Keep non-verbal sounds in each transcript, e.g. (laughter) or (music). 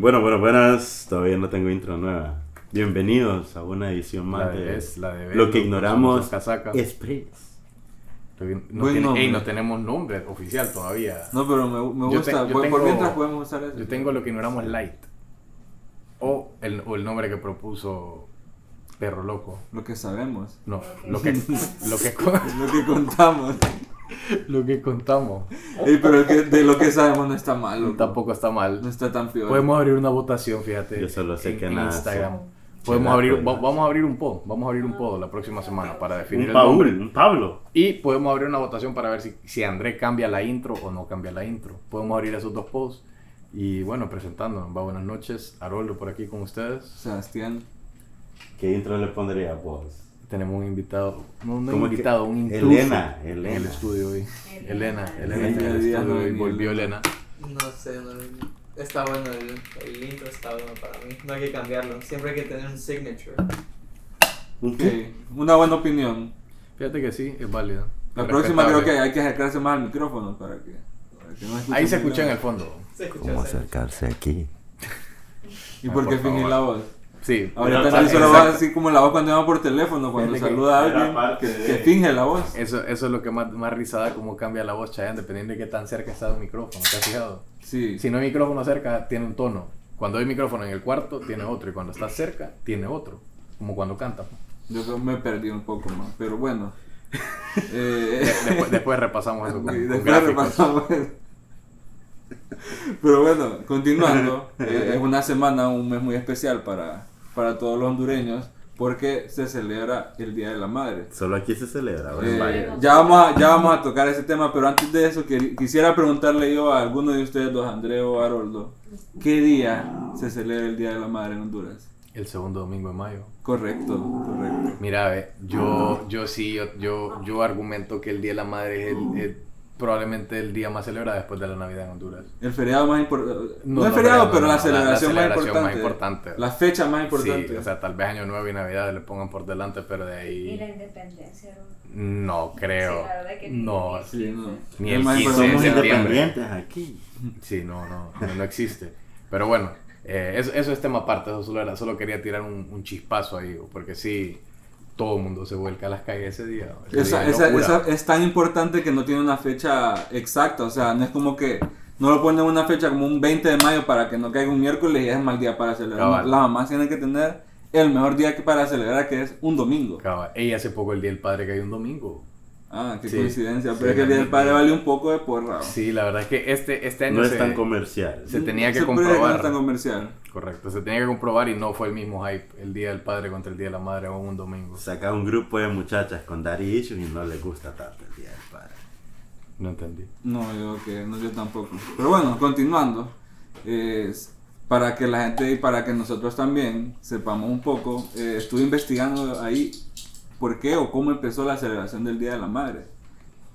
Bueno, bueno, buenas. Todavía no tengo intro nueva. Bienvenidos a una edición más La de de Bes, la de Bes, Lo que ignoramos casacas. Express. No, Buen tiene- nombre. ey, no tenemos nombre oficial todavía. No, pero me, gusta. te- yo por, por tengo- mientras podemos usar eso. Yo tengo lo que ignoramos light. O el, o el nombre que propuso Perro Loco. Lo que sabemos. No, lo que, (laughs) lo que, Lo que contamos. (laughs) lo que contamos. Ey, pero el que- de lo que sabemos no está mal. loco. Tampoco está No mal. está tan peor. Podemos abrir una votación, fíjate. Yo solo sé en que nada Instagram. Podemos abrir, y va- vamos a abrir un poll, vamos a abrir un poll la próxima semana para definir Un el nombre. Paul, un Pablo. Y podemos abrir una votación para ver si, si André cambia la intro o no cambia la intro. Podemos abrir esos dos polls. Y bueno, presentándonos. Va, buenas noches. Haroldo por aquí con ustedes. Sebastián. ¿Qué intro le pondría vos? Tenemos un invitado. No, no ¿Cómo es que- invitado, un intruso. Elena, En el estudio hoy. Elena, Elena está en Elena el estudio hoy. Volvió Elena. No sé, no- está bueno el, el intro, está bueno para mí. No hay que cambiarlo, siempre hay que tener un signature. ¿Un Ok, qué? Una buena opinión. Fíjate que sí, es válido. La próxima creo que hay que acercarse más al micrófono para que. para que no Ahí se escucha en el fondo. Se escucha ¿Cómo acercarse aquí? ¿Y Ah, por qué por fingir la voz? Sí. Ahorita Exacto. no hizo la voz así como la voz cuando llama por teléfono, cuando Fíjate que saluda a alguien, que, de- que finge la voz. Eso, eso es lo que más, más risada, cómo cambia la voz Chayanne, dependiendo de qué tan cerca está del micrófono. ¿Te has fijado? Sí. Si no hay micrófono cerca, tiene un tono. Cuando hay micrófono en el cuarto, tiene otro. Y cuando está cerca, tiene otro. Como cuando canta. Yo creo que me perdí un poco más, pero bueno. (laughs) Eh, después, después repasamos eso (laughs) con, después repasamos eso. Pero bueno, continuando, (laughs) eh, es una semana, un mes muy especial para, para todos los hondureños porque se celebra el Día de la Madre. Solo aquí se celebra, Eh, ya, vamos a, ya vamos a tocar ese tema, pero antes de eso quer- quisiera preguntarle yo a alguno de ustedes dos, André o Haroldo, ¿qué día se celebra el Día de la Madre en Honduras? El segundo domingo de mayo. Correcto, correcto. Mira, ve, yo, yo sí, yo, yo, yo argumento que el Día de la Madre es el, es probablemente el día más celebrado después de la Navidad en Honduras. El feriado más importante, no, No, es no, feriado, no, pero no, la, celebración la más, celebración importante, más importante. La fecha más importante. Sí, o sea, tal vez Año Nuevo y Navidad le pongan por delante, pero de Y la ahí independencia. ¿no? creo. Sí, la verdad que ni- no, ni- Sí, no. Ni Es el más 15 importante. de Somos septiembre. independientes aquí. Sí, no, no, no, no existe. Pero bueno, eh, eso, eso es tema aparte, eso solo, era, solo quería tirar un, un chispazo ahí, porque sí, todo el mundo se vuelca a las calles ese día. ese Esa, día esa- esa es tan importante que no tiene una fecha exacta, o sea, no es como que no lo ponen una fecha como un 20 de mayo para que no caiga un miércoles y es mal día para celebrar. Cabal. Las mamás tienen que tener el mejor día para celebrar que es un domingo. Cabal. Ey, hace poco el Día del Padre cayó un domingo. Ah, qué Sí. coincidencia, Sí, pero es que el día del padre vale un poco de porra. Sí, la verdad es que este, este año No se, es tan comercial. se tenía que Se puede decir que no es comprobar. tan comercial. Correcto, se tenía que comprobar y no fue el mismo hype el Día del Padre contra el Día de la Madre o un domingo. Saca un grupo de muchachas con daddy issues y no les gusta tanto el día del padre. No entendí. No, yo que no, yo tampoco. Pero bueno, continuando. es para que la gente y para que nosotros también sepamos un poco, eh, estuve investigando ahí por qué o cómo empezó la celebración del Día de la Madre.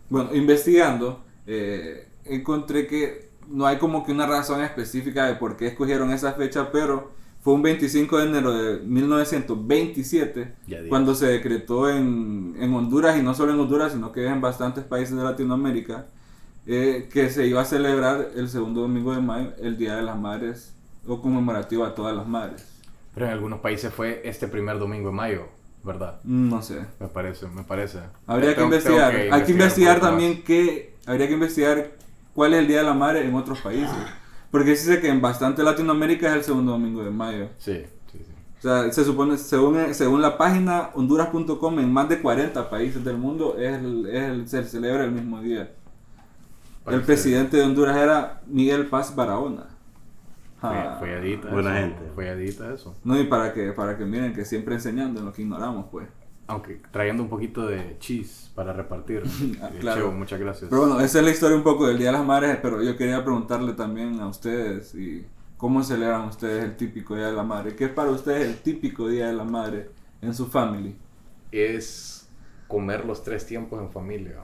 Bueno, investigando, eh, encontré que no hay como que una razón específica de por qué escogieron esa fecha, pero fue un 25 de enero de 1927 Ya digas. cuando se decretó en, en Honduras, y no solo en Honduras, sino que en bastantes países de Latinoamérica, eh, que se iba a celebrar el segundo domingo de mayo el Día de las Madres o conmemorativo a todas las madres. Pero en algunos países fue este primer domingo de mayo, ¿verdad? No sé. Me parece, me parece. Habría que Tengo- tengo investigar. Hay que investigar también qué, habría que investigar cuál es el Día de la Madre en otros países. Porque sí sé que en bastante Latinoamérica es el segundo domingo de mayo. Sí, sí, sí. O sea, se supone, según, según la página honduras.com, en más de 40 países del mundo es el- es el- se celebra el mismo día. El presidente de Honduras era Miguel Paz Barahona. Fue, Ah, fue adita Buena eso, gente. Fue adita eso. No, y para que, para que miren que siempre enseñando en lo que ignoramos, pues. Aunque trayendo un poquito de cheese para repartir. (laughs) Ah, claro. Chevo, muchas gracias. Pero bueno, esa es la historia un poco del Día de las Madres, pero yo quería preguntarle también a ustedes y cómo celebran ustedes el típico Día de la Madre. ¿Qué es para ustedes el típico Día de la Madre en su family? es comer los tres tiempos en familia.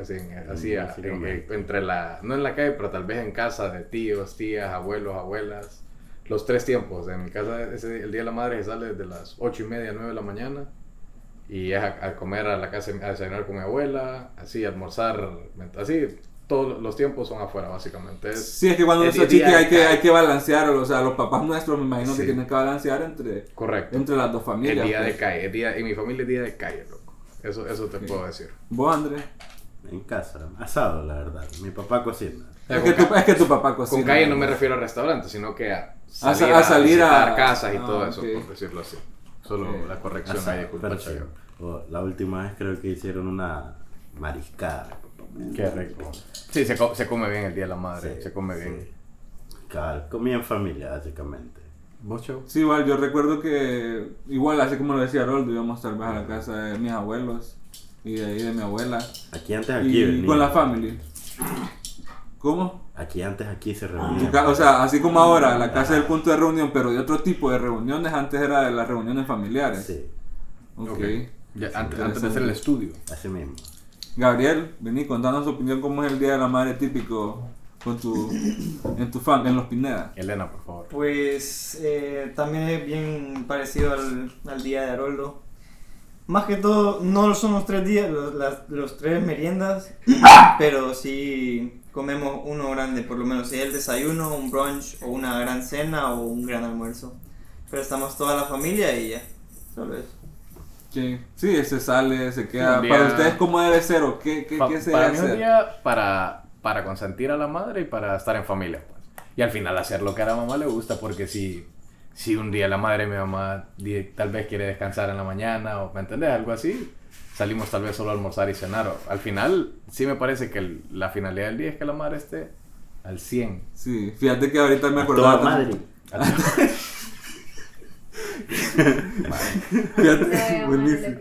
Así, así en- básicamente. en- entre la, no en la calle, pero tal vez en casa de tíos, tías, abuelos, abuelas. Los tres tiempos. En mi casa, ese, el Día de la Madre se sale desde las ocho y media, 9 de la mañana. Y es a, a comer a la casa, a desayunar con mi abuela, así, almorzar, así, todos los tiempos son afuera, básicamente. Es, Sí, es que cuando el chiqui de hay que, hay que balancear, o sea, los papás nuestros me imagino Sí. que tienen que balancear entre, correcto. entre las dos El familias. día de pues. calle, el día, en mi familia es día de calle, loco. Eso, eso te puedo decir. Vos, Andrés. En casa, asado, la verdad. Mi papá cocina. Es Con que, tu, es que tu papá cocina. Con calle no me refiero a restaurantes, sino que a sa- salir a a, salir a- casas y ah, todo eso, por decirlo así. Solo Ok. la corrección ahí, Asado, disculpa, perfecto. Chayo. O la última vez creo que hicieron una mariscada. Qué rico. Sí, se, co- se come bien el Día de la Madre, Sí, se come bien. sí. Cabal, comía en familia, básicamente. ¿Vos, Chau? Sí, igual, yo recuerdo que, igual, así como lo decía Roldo, íbamos tal vez a la casa de mis abuelos y de ahí de mi abuela. Aquí antes aquí Y venía. con la family. ¿Cómo? Aquí antes aquí se reunían. O sea, así como ahora, la casa del punto de reunión, pero de otro tipo de reuniones, antes era de las reuniones familiares. Sí, Ok. Ok. Ya, antes, antes de hacer el estudio. así mismo. Gabriel, vení, contanos tu opinión, cómo es el Día de la Madre típico con tu, en tu fam, en los Pineda. Elena, por favor. Pues eh, también es bien parecido al, al día de Haroldo. Más que todo, no son los tres días, los, las- los tres meriendas, (coughs) pero sí comemos uno grande, por lo menos, si es el desayuno, un brunch, o una gran cena, o un gran almuerzo. Pero estamos toda la familia y ya, solo eso. Sí, sí, se sale, se queda. Día- Para ustedes, ¿cómo debe ser o qué, qué, Pa- qué se para debe mí un día para, para consentir a la madre y para estar en familia. Pues. Y al final hacer lo que a la mamá le gusta, porque si, si un día la madre de mi mamá tal vez quiere descansar en la mañana o, ¿me entendés? Algo así, salimos tal vez solo a almorzar y cenar. o- al final, sí me parece que el- la finalidad del día es que la madre esté al 100. Sí, fíjate que ahorita me A acordaba. toda también- madre. (laughs) Fíjate, a llamar el buenísimo.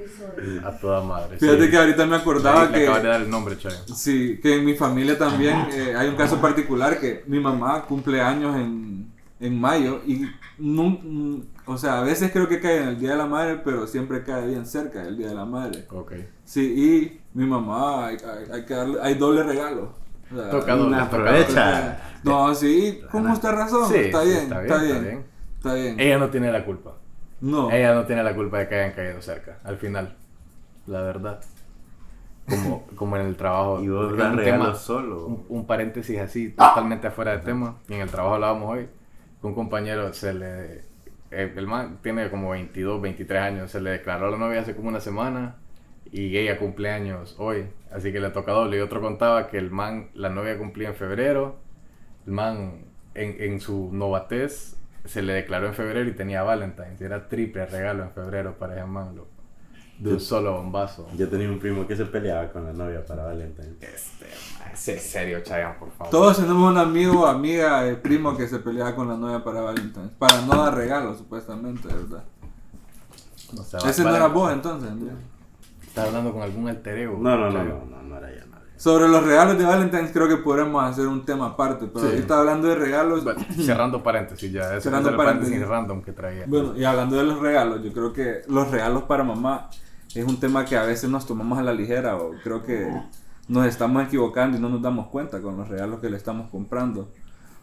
A toda madre. Fíjate sí. que ahorita me acordaba Le- le que. acabas de dar el nombre, Chayo. Sí, que en mi familia también eh, hay un caso particular que mi mamá cumple años en, en mayo y nun- mm, o sea, a veces creo que cae en el Día de la Madre, pero siempre cae bien cerca del Día de la Madre. Ok. Sí, y mi mamá, hay, hay- hay que darle, hay doble regalo. O sea, Toca doble, aprovecha. No, sí, con justa razón, Sí, está, bien, está está bien, está bien. está bien. Ella no tiene la culpa. No, Ella no tiene la culpa de que hayan caído cerca, al final. La verdad. Como, (laughs) como en el trabajo. Y vos un tema- solo. Un, un paréntesis así, totalmente afuera de tema. Y en el trabajo hablábamos hoy. Un compañero se le. eh, El man tiene como 22, 23 años. Se le declaró a la novia hace como una semana. Y ella cumple años hoy. Así que le toca doble. Y otro contaba que el man, la novia cumplía en febrero. El man, en, en su novatez, se le declaró en febrero y tenía Valentine's. Era triple regalo en febrero para ese man, loco. De un solo bombazo. Yo tenía un primo que se peleaba con la novia para Valentine. Este, sé serio, Chayanne, por favor. todos tenemos un amigo, amiga, eh, primo que se peleaba con la novia para Valentine's, para no dar regalos, supuestamente, ¿verdad? No se va- Ese no era vos entonces, Andrea. Estás hablando con algún alter ego. No, no, no, no, no, no era ya nadie. Sobre los regalos de Valentine's creo que podremos hacer un tema aparte, pero Sí. ahorita hablando de regalos, Bueno, (clears throat) cerrando paréntesis ya. Ese Cerrando es el paréntesis. paréntesis random que traía. bueno, y hablando de los regalos, yo creo que los regalos para mamá es un tema que a veces nos tomamos a la ligera o creo que nos estamos equivocando y no nos damos cuenta con los regalos que le estamos comprando.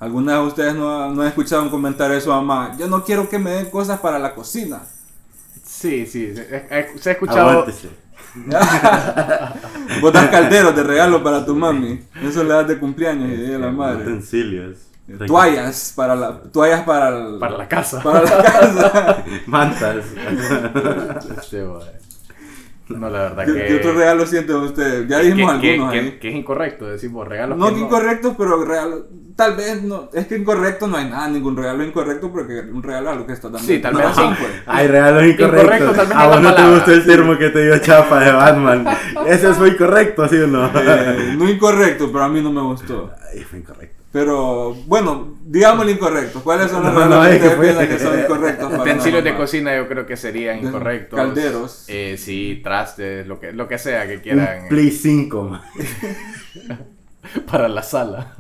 ¿Alguna de ustedes no, no han escuchado un comentario de su mamá? Yo no quiero que me den cosas para la cocina. Sí, sí. Se, ha escuchado. Aguántese. (laughs) Vos das calderos de regalo para tu mami. Eso le das de cumpleaños y de la madre. Utensilios. Toallas para la toallas para el- Para la casa. para la casa. (laughs) Mantas. (laughs) No, la verdad ¿Qué, que. qué otro regalo sienten ustedes? Ya dijimos que, algunos que- ahí. que- es incorrecto, decimos regalos. no que que incorrectos, pero regalos. Tal vez no. Es que incorrecto no hay nada, ningún regalo incorrecto porque un regalo es lo que está dando. Sí, tal No, vez sí. pues. Hay regalos Incorrecto, incorrectos. tal vez A vos no te gustó el termo que te dio Chapa de Batman. Ese fue incorrecto, ¿sí o no? Eh, no incorrecto, pero a mí no me gustó. Ay, fue incorrecto. Pero bueno, digamos incorrectos. ¿Cuáles son los No, que es que que son incorrectos? para Utensilios de cocina yo creo que serían incorrectos. calderos. Eh, sí, trastes, lo que, lo que sea que Un quieran. Play 5, man. (laughs) para la sala.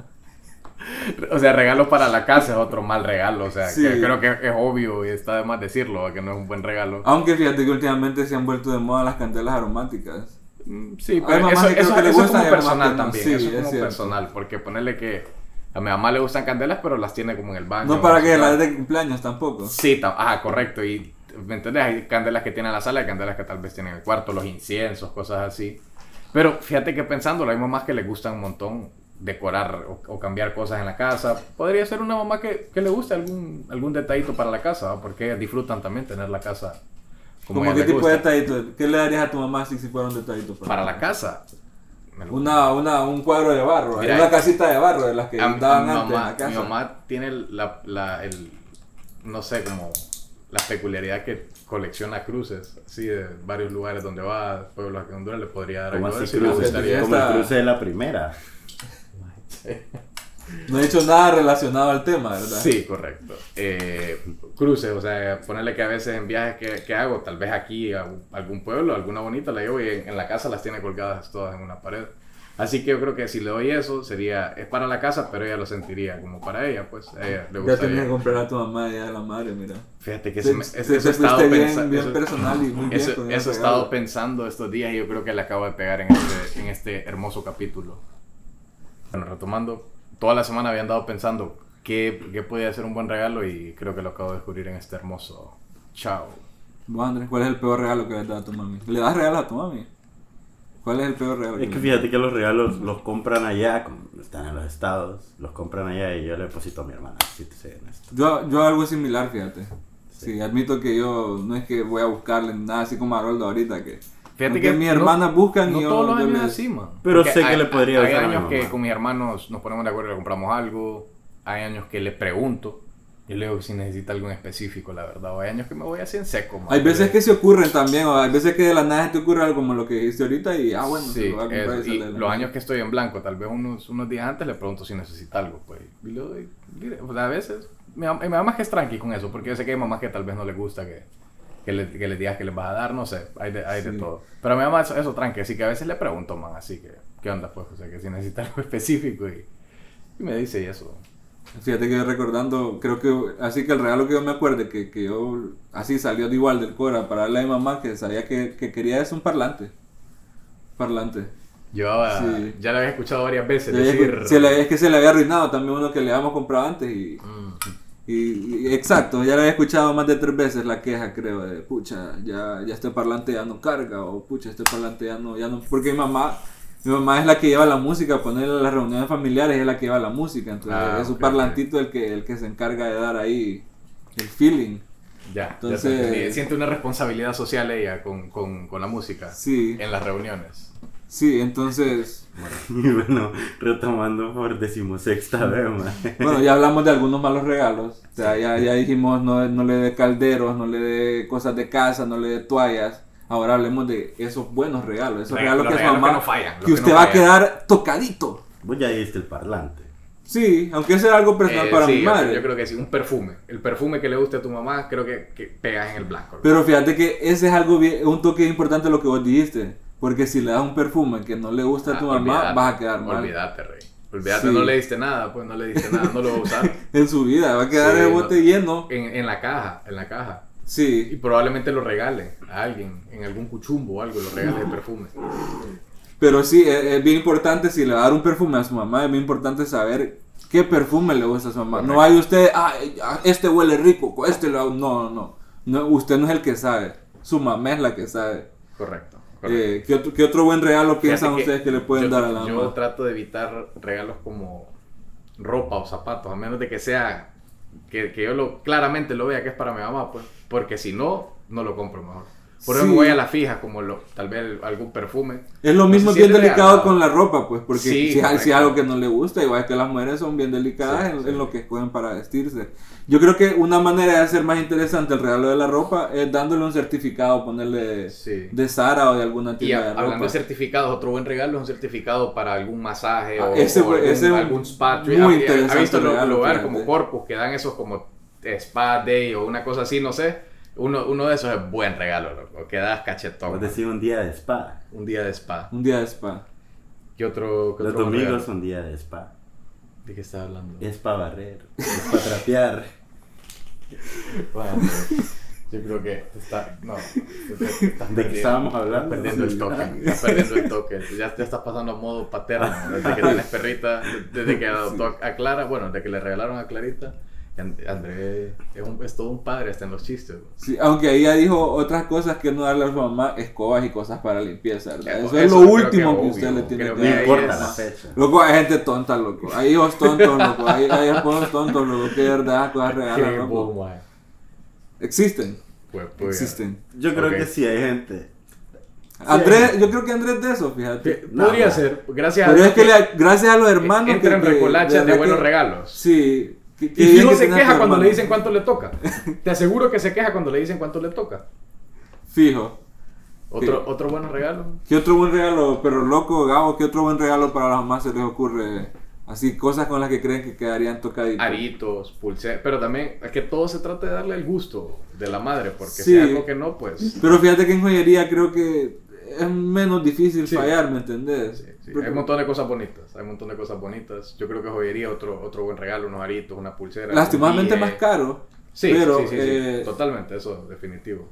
O sea, regalos para la casa es otro mal regalo. O sea, Sí. que creo que es obvio y está de más decirlo, que no es un buen regalo. Aunque fíjate que últimamente se han vuelto de moda las candelas aromáticas. Mm, Sí, pero eso, que eso, que eso es como personal también. Sí, eso es es como cierto. personal. Porque ponerle que a mi mamá le gustan candelas, pero las tiene como en el baño. No para que las de cumpleaños tampoco. Sí, ta- ajá, correcto. Y, ¿me entendés? Hay candelas que tienen en la sala y candelas que tal vez tienen en el cuarto, los inciensos, cosas así. Pero fíjate que pensándolo, hay mamás que les gustan un montón decorar o, o cambiar cosas en la casa. Podría ser una mamá que, que le guste algún, algún detallito para la casa, porque disfrutan también tener la casa como ¿Cómo qué tipo de detallito? ¿Qué le darías a tu mamá si, si fuera un detallito? Para la casa. Una, una, un cuadro de barro, Mira, una casita de barro de las que A- a daban mi antes en mamá, la casa. Mi mamá tiene la, la- el, no sé, como la peculiaridad que colecciona cruces, así de varios lugares donde va, pueblos de Honduras, le podría dar Como algo así y le cruces? Como el cruce de la primera. (laughs) No he dicho nada relacionado al tema, ¿verdad? Sí, correcto. Eh, cruces, o sea, ponerle que a veces en viajes que, que hago, tal vez aquí a algún pueblo, alguna bonita, la llevo y en, en la casa las tiene colgadas todas en una pared. Así que yo creo que si le doy eso, sería, es para la casa, pero ella lo sentiría como para ella, pues a ella le Ya gustaría. tenía que comprar a tu mamá y a la madre, mira. Fíjate que te he estado bien- pensa- bien eso- personal y muy bien eso, ese he estado pensando estos días y yo creo que le acabo de pegar en este, en este hermoso capítulo. Bueno, retomando, toda la semana había andado pensando qué, qué podía ser un buen regalo y creo que lo acabo de descubrir en este hermoso chao. Vos, Andrés, ¿cuál es el peor regalo que le has dado a tu mami? ¿Le das regalos a tu mami? ¿Cuál es el peor regalo? Es que fíjate que los regalos los compran allá, están en los estados, los compran allá y yo le deposito a mi hermana, si te soy honesto. Yo, yo algo similar, fíjate. Sí. Sí, admito que yo no es que voy a buscarle nada así como Haroldo ahorita que... Fíjate que mis no- hermanas buscan No y yo, todos los yo años es les- así, man. Pero Porque sé que hay- le podría Hay mi años que con mis hermanos nos ponemos de acuerdo y le compramos algo. Hay años que le pregunto. Yo le digo si necesita algo en específico, la verdad. O hay años que me voy así en seco, man. Hay veces que se ocurren también, o hay veces que de la nada te ocurre algo como lo que dijiste ahorita y, ah, bueno, se Sí, lo voy a comprar eso. y los años que estoy en blanco, tal vez unos, unos días antes le pregunto si necesita algo, pues. Y le doy, o sea, a veces, mi, mi mamá es que es tranqui con eso, porque yo sé que hay mamás que tal vez no les gusta que, que, le, que les digas que les vas a dar, no sé, hay de, hay de Sí. todo. Pero a mi mamá eso, eso tranqui, así que a veces le pregunto, man, así que, ¿qué onda, pues? O sea, que si necesita (laughs) algo específico y, y me dice y eso. Fíjate que recordando, creo que así que el regalo que yo me acuerdo que, que yo así salió de igual del Cora para darle a mi mamá que sabía que, que quería es un parlante. Parlante. Yo Sí. ya lo había escuchado varias veces Se le- decir... se le- es que se le había arruinado también uno que le habíamos comprado antes y, Mm. Y- y- exacto, ya le había escuchado más de tres veces la queja creo de pucha, ya, ya este parlante ya no carga o pucha, este parlante ya no, ya no, porque mi mamá, mi mamá es la que lleva la música, ponerle las reuniones familiares es la que lleva la música, entonces Ah, es ok, parlantito el que, el que se encarga de dar ahí el feeling. Ya, Entonces- ya siente una responsabilidad social ella con, con, con la música Sí, en las reuniones. sí, entonces, Y bueno, retomando por decimosexta vez, man. bueno, ya hablamos de algunos malos regalos, o sea, ya, ya dijimos no, no le dé calderos, no le dé cosas de casa, no le dé toallas. Ahora hablemos de esos buenos regalos, esos Regalos- regalos los que su mamá, que no los que que usted no va a quedar tocadito. Vos ya diste el parlante. Sí, aunque sea algo personal Eh, para sí, mi madre. Yo, creo que sí, un perfume. El perfume que le guste a tu mamá, creo que, que pegas en el blanco. Pero fíjate que ese es algo bien, un toque importante lo que vos dijiste. Porque si le das un perfume que no le gusta a tu Ah, mamá, olvídate, vas a quedar mal. Olvídate, rey. Olvídate, Sí. no le diste nada, pues no le diste nada, no lo va a usar. (laughs) En su vida, va a quedar Sí, el no- bote lleno. En, en la caja, en la caja. Y Sí, probablemente lo regale a alguien, en algún cuchumbo o algo, lo regale de perfume. pero sí, es, es bien importante si le va a dar un perfume a su mamá, es bien importante saber qué perfume le gusta a su mamá. No hay usted, ah, este huele rico, este lo... No, no, no. Usted no es el que sabe, su mamá es la que sabe. Correcto. Eh, ¿qué, otro, qué otro buen regalo piensan ustedes que le pueden yo, dar a la Yo mamá? trato de evitar regalos como ropa o zapatos, a menos de que sea que, que yo lo claramente lo vea que es para mi mamá, pues, porque si no, no lo compro mejor. Por eso Sí. me voy a la fija, como lo, tal vez algún perfume. Es lo No mismo se bien delicado con la ropa, pues, porque Sí, si, hay, si hay algo que no le gusta, igual que las mujeres son bien delicadas Sí, en, en lo que escogen para vestirse. Yo creo que una manera de hacer más interesante el regalo de la ropa es dándole un certificado, ponerle de Sara o de alguna Y tienda a- de hablando ropa. de certificados, otro buen regalo es un certificado para algún masaje Ah, o, ese o algún, ese es algún spa. muy Ha- interesante ¿Ha visto regalo, lugares fíjate. como Corpus que dan esos como spa day o una cosa así, no sé? Uno, uno de esos es buen regalo, loco. Quedas cachetón. Vos decís un día de spa. Un día de spa. Un día de spa. ¿Qué otro, qué Los otro domingos son día de spa. ¿De qué estás hablando? Es para barrer, es para trapear. (laughs) Bueno, yo creo que está. No. estás ¿De qué estábamos hablando? Estás perdiendo el toque. Estás perdiendo el toque. Ya, ya estás pasando a modo paterno. Desde que tienes perrita, desde que (laughs) adoptó a Clara, bueno, desde que le regalaron a Clarita, And- Andrés es, un- es todo un padre hasta en los chistes. Sí, aunque ahí ya dijo otras cosas que no darle a su mamá, escobas y cosas para limpieza, ¿verdad? Eso, es lo último que, que usted obvio, le tiene que No que dar. importa es- la fecha. Loco, hay gente tonta, loco. Hay hijos tontos, loco. Hay, hay esposos tontos, loco. Que de verdad cosas regalan, loco. Existen, Pues, pues, existen. Yo creo que sí hay gente. Andrés, yo creo que Andrés es de eso, fíjate. Podría No. ser, gracias Pero a es que le- gracias a los hermanos entra en que- que- recolacha de buenos que- regalos. Sí. Y fijo que se queja cuando le hermano. dicen cuánto le toca. Te aseguro que se queja cuando le dicen cuánto le toca. Fijo. Otro, otro buen regalo. ¿Qué otro buen regalo? Pero loco, Gabo, ¿qué otro buen regalo para las mamás se les ocurre? Así, cosas con las que creen que quedarían tocaditos. Aritos, pulseras, pero también es que todo se trata de darle el gusto de la madre, porque Sí. si algo que no, pues... Pero fíjate que en joyería creo que es menos difícil Sí. fallar, ¿me entendés? Sí, sí, Porque Hay un montón de cosas bonitas, hay un montón de cosas bonitas. Yo creo que joyería, otro, otro buen regalo, unos aritos, una pulsera. Lastimosamente más caro. Sí, pero, sí, sí, sí, eh, totalmente, eso, definitivo.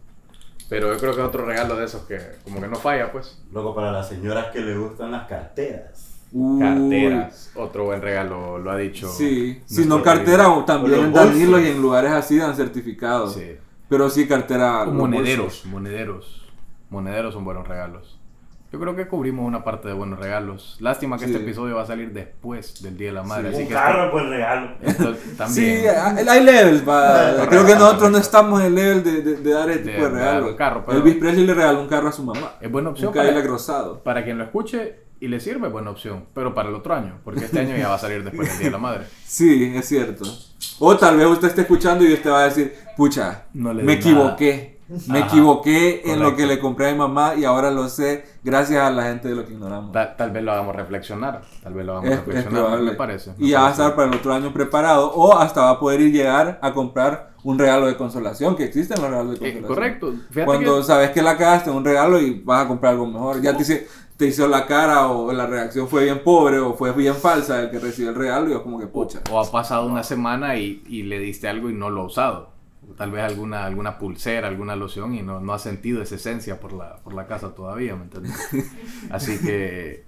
Pero yo creo que es otro regalo de esos que como que no falla, pues. Luego para las señoras que le gustan las carteras. uy, Carteras, otro buen regalo, lo ha dicho. Sí, si no cartera, también en Danilo y en lugares así dan certificados. Sí. Pero sí cartera. Monederos, bolsos. monederos. Monederos son buenos regalos. Yo creo que cubrimos una parte de buenos regalos. Lástima que Sí. este episodio va a salir después del Día de la Madre. Sí. Así Un que carro, pues regalo. esto, (laughs) esto Sí, también. hay levels. Correcto, (laughs) Creo que nosotros no estamos en el level de, de- de dar este De tipo de un carro, pero- Elvis Presley le regaló un carro a su mamá. Es buena Un opción Cadillac para, rosado. para quien lo escuche y le sirve, buena opción. Pero para el otro año, porque este año ya va a salir después del Día de la Madre. (laughs) Sí, es cierto. O tal vez usted esté escuchando y usted va a decir, pucha, No le me di nada". Me Ajá, equivoqué en lo correcto. que le compré a mi mamá y ahora lo sé gracias a la gente de lo que ignoramos. Tal, tal vez lo hagamos reflexionar. Tal vez lo hagamos Es, es reflexionar, me parece. me y ya va a estar para el otro año preparado o hasta va a poder ir llegar a comprar un regalo de consolación, que existen los regalos de Eh, consolación. correcto. Fíjate Cuando que- sabes que la cagaste en un regalo y vas a comprar algo mejor. Ya te, hice- te hizo la cara o la reacción fue bien pobre o fue bien falsa el que recibió el regalo y es como que pucha. O ha pasado una semana y, y le diste algo y no lo ha usado. Tal vez alguna, alguna pulsera, alguna loción y no, no ha sentido esa esencia por la, por la casa todavía, ¿me entiendes? (laughs) Así que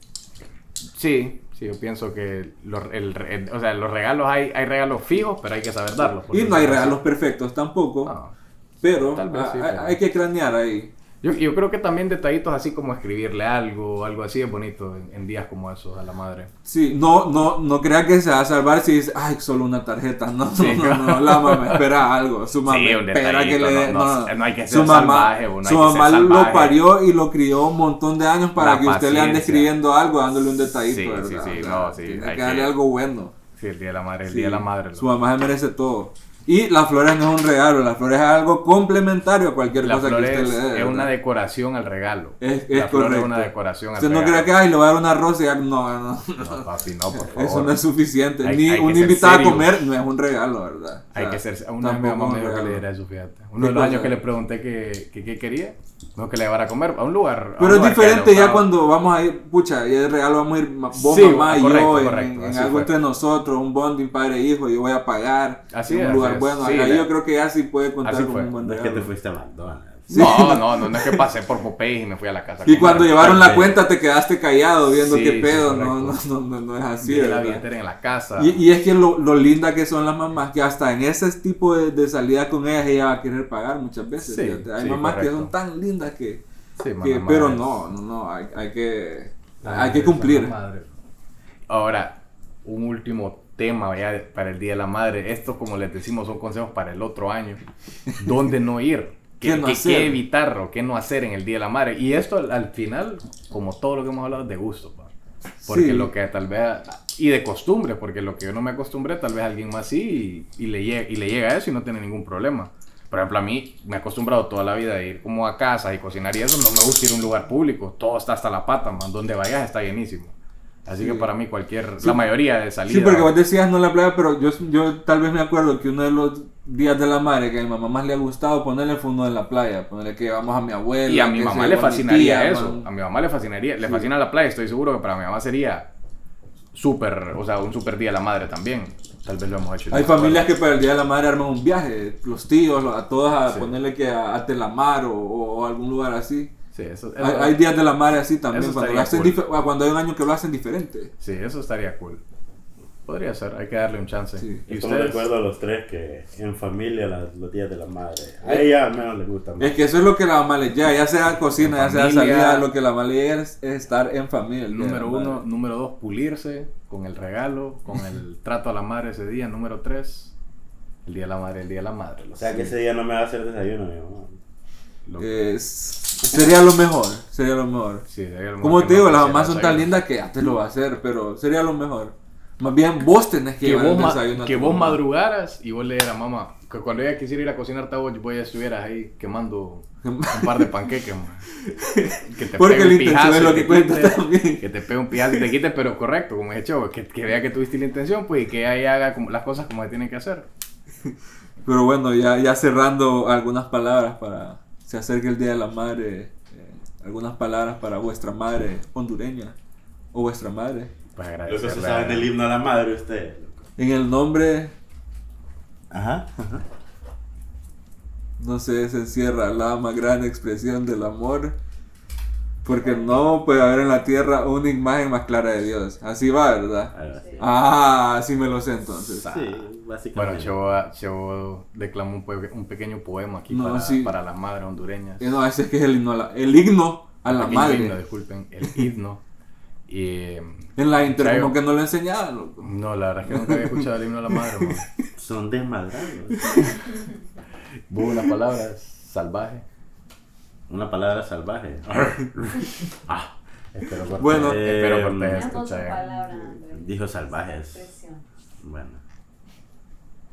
sí, sí, yo pienso que los, el- el- o sea, los regalos hay, hay regalos fijos, pero hay que saber darlos. Y no hay regalos perfectos tampoco, No. pero, vez sí, pero- hay que cranear ahí. Yo, yo creo que también detallitos así como escribirle algo algo así es bonito en, en días como esos a la madre. Sí, no, no, no crea que se va a salvar si dice, ay, solo una tarjeta. No, no, Sí. no, no, la mamá espera algo. Su mamá Sí, espera que le dé. no- No, no- no hay que su ser mamá, salvaje, hay su mamá lo parió y lo crió un montón de años para La que usted le ande paciencia. escribiendo algo, dándole un detallito, Sí, ¿verdad? sí, sí, O sea, no, sí, tiene hay que darle que- algo bueno. Sí, el día de la madre, el Sí, día de la madre. Su mamá se merece todo. Y las flores no es un regalo, las flores es algo complementario a cualquier La cosa que usted es, le dé. es ¿verdad? una decoración al regalo. Es, es la flor correcto. es una decoración al Usted no regalo. crea que, ay, le voy a dar una rosa y ya, no, no, no. No, papi, no, por (laughs) favor. Eso no es suficiente. Hay- Ni hay que un invitado a comer no es un regalo, ¿verdad? O Hay que ser. Una vez mi tampoco mamá me dijo que le diera eso, fíjate. Uno ¿Qué de los años que le pregunté que, que, qué quería, dijo que le llevara a comer a un lugar. a Pero un es lugar que diferente ya cuando vamos a ir, pucha, y el regalo vamos a ir vos, Sí, mamá y correcto, yo, en- correcto, en, así algo fue. entre nosotros, un bonding padre e hijo, yo voy a pagar Así en un es, lugar es. bueno. Sí, Ahí la- yo creo que ya sí puede contar Así como fue. un buen No es que te regalo. fuiste a McDonald's. No, no, no, no es que pasé por Popeye y me fui a la casa. Y cuando llevaron la Sí. cuenta te quedaste callado viendo Sí, qué sí, pedo, no, no, correcto. no, no, no es así. La en la casa. Y, y es que lo, lo linda que son las mamás, que hasta en ese tipo de, de salida con ellas ella va a querer pagar muchas veces. Sí. Hay sí, mamás que correcto. son tan lindas que... Sí, que- pero no, no, no, hay, hay que... Hay que cumplir. Ahora, un último tema ya para el Día de la Madre. Esto, como les decimos, son consejos para el otro año. ¿Dónde no ir? ¿Qué, ¿Qué no qué- qué evitar o qué no hacer en el Día de la Madre? Y esto al, al final, como todo lo que hemos hablado, es de gusto. pa. Porque Sí. lo que tal vez... Y de costumbre, porque lo que yo no me acostumbré, tal vez alguien más sí y, y le, llega, y le llega eso y no tiene ningún problema. Por ejemplo, a mí me he acostumbrado toda la vida a ir como a casa y cocinar y eso. No me gusta ir a un lugar público. Todo está hasta la pata, man. Donde vayas está llenísimo. Así Sí. que para mí cualquier... Sí. La mayoría de salidas... Sí, porque vos decías no la playa, pero yo, yo tal vez me acuerdo que uno de los días de la madre que a mi mamá más le ha gustado ponerle fue uno en la playa, ponerle que vamos a mi abuela. Y a mi mamá le fascinaría tía, eso. man. A mi mamá le fascinaría. Le Sí. fascina la playa. Estoy seguro que para mi mamá sería súper... O sea, un súper día de la madre también. Tal vez lo hemos hecho. Hay familias que para el día de la madre arman un viaje, los tíos, a todos a ponerle que a, a Telamar o, o algún lugar así. Sí, eso, Hay, hay días de la madre así también, Eso cuando, lo hacen cool. cuando hay un año que lo hacen diferente. Sí, eso estaría cool. Podría ser, hay que darle un chance. Sí. ¿Y Estamos de acuerdo a los tres que en familia las- los días de la madre. A ella al menos le gusta más. Es que eso es lo que la mamá le llega, ya sea cocina, ya sea salida, lo que la mamá le es, es estar en familia. Número uno, madre. número dos, pulirse con el regalo, con el (laughs) trato a la madre ese día. Número tres, el día de la madre, el día de la madre. O sea que ese día no me va a hacer desayuno, mi mamá. Lo- Es- sería lo mejor, sería lo mejor. sí, sería lo Como te digo, las mamás son tan lindas que ya te lo va a hacer, pero sería lo mejor. Más bien vos tenés que, Que llevar vos, el ma- desayuno a que tu vos mamá. madrugaras y vos le dijeras, mamá, que cuando ella quisiera ir a cocinar, vos vos ya estuvieras ahí quemando un par de panqueques, man. (laughs) Que te Porque pegue la un intención pijazo es y lo te que cuenta quite- también. Que te pegue un pijazo y te quite, pero correcto, como he hecho, que, que vea que tuviste la intención, pues, y que ella haga como- las cosas como se tienen que hacer. (laughs) Pero bueno, ya, ya cerrando algunas palabras para. Se acerca el Día de la Madre. eh, algunas palabras para vuestra madre hondureña. O vuestra madre. Pues Lo que se sabe del himno a la madre usted. En el nombre, Ajá. ajá. no sé, se encierra la más grande expresión del amor. Porque no puede haber en la tierra una imagen más clara de Dios. Así va, ¿verdad? Ah, así me lo sé entonces. Sí, Bueno, básicamente. Chevo, Chevo declamó un, pequeño poema aquí No, para, sí. para las madres hondureñas. Y no, ese es que es el himno a la, el himno a la Pequeño madre. himno, disculpen, el himno. Y, eh, (laughs) En la inter Chayo. como que no lo enseñaban, loco. no, la verdad es que nunca había escuchado el himno a la madre. (laughs) man. Son desmadrados. (laughs) Hubo una palabra salvaje. Una palabra salvaje. (laughs) Ah, espero cortés. Bueno. espero Eh, Chayo. palabra, Andrés. Dijo salvajes. Bueno.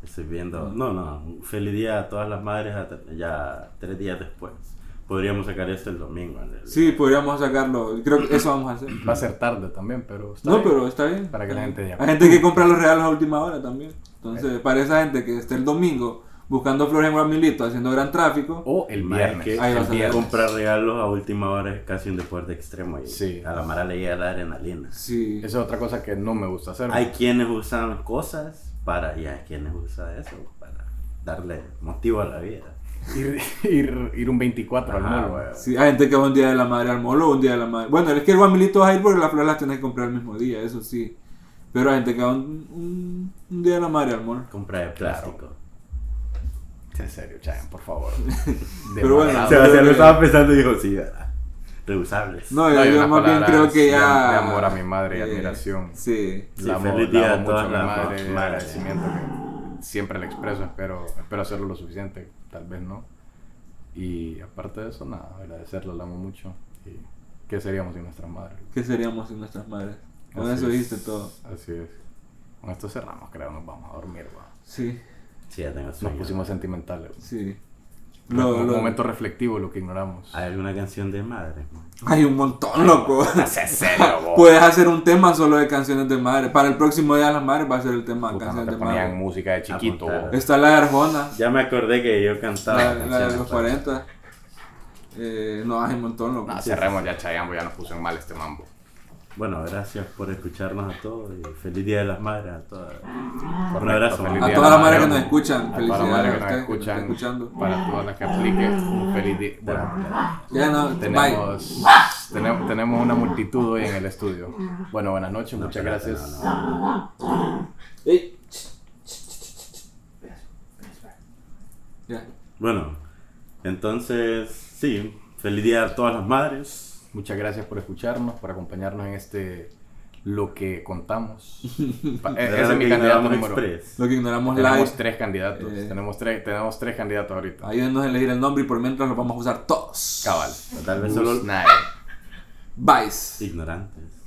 Estoy viendo. No, no. Feliz día a todas las madres ya tres días después. Podríamos sacar esto el domingo. Sí, podríamos sacarlo. Creo que eso vamos a hacer. Va a ser tarde también, pero está No, bien. pero está bien. Para que la gente ya- Hay gente que compra los regalos a última hora también. Entonces, para esa gente que esté el domingo buscando flores en Guamilito, haciendo gran tráfico. O el viernes. que Ahí el vas a comprar regalos a última hora es casi un deporte extremo. Y Sí. A la Mara le llega la adrenalina. Sí. Esa es otra cosa que no me gusta hacer. Hay quienes usan cosas para. Y hay quienes usan eso para darle motivo a la vida. Ir, ir, ir un 24 al Ajá, mall, güey. Sí, hay gente que va un día de la madre al molo, un día de la madre. Bueno, es que el Guamilito vas a ir porque las flores las tienes que comprar el mismo día, eso sí. Pero hay gente que va un, un, un día de la madre al mall. Compra de plástico. En serio, Chayan, por favor. (laughs) Pero bueno, Sebastián lo estaba pensando y dijo, sí, ¿verdad? Reusables. No, No, yo, más bien creo que ya. de amor a mi madre y eh, admiración. Sí. Sí, La amo, feliz la día amo a mucho a todas mi las madre, madres. agradecimiento que siempre le expreso, espero, espero hacerlo lo suficiente, tal vez no. Y aparte de eso, nada, agradecerle, la amo mucho. Y ¿Qué seríamos sin nuestras madres? ¿Qué seríamos sin nuestras madres? Con Así eso es. dijiste todo. Así es. Con esto cerramos, creo, nos vamos a dormir, va. Sí, Sí, ya tengo Nos sueño. pusimos sentimentales. sí. Lo, un lo- momento reflectivo, lo que ignoramos. ¿Hay alguna canción de madre? Hay un montón, loco. Sé serio, (laughs) vos. Puedes hacer un tema solo de canciones de madre. Para el próximo Día de las Madres va a ser el tema de Puta, no canciones te de ponían madre. música de chiquito. Está la de Arjona, Ya me acordé que yo cantaba. la, la de los para- 40. Eh, no, hay un montón, loco. No, cerremos ya, Chayambo, ya nos puso en mal este mambo. Bueno, gracias por escucharnos a todos y feliz día de las madres a todas. Un Correcto, abrazo. feliz A día todas de las madres que nos escuchan, A todas las felicidades madres que nos escuchan, escuchando. para todas las que aplique, un feliz día. Bueno, Ya no, tenemos, tenemos, tenemos una multitud hoy en el estudio. Bueno, buenas noches, No, muchas espérate, gracias. no. Bueno, entonces, sí, feliz día a todas las madres. Muchas gracias por escucharnos, por acompañarnos en este lo que contamos. (laughs) E- Era Ese es lo mi candidato número. Express. Lo que ignoramos Tenemos live. tres candidatos. Eh. Tenemos tres, tenemos tres candidatos ahorita. Ayúdenos a elegir el nombre y por mientras los vamos a usar todos. Cabal. Tal vez solo. Bye. ignorantes.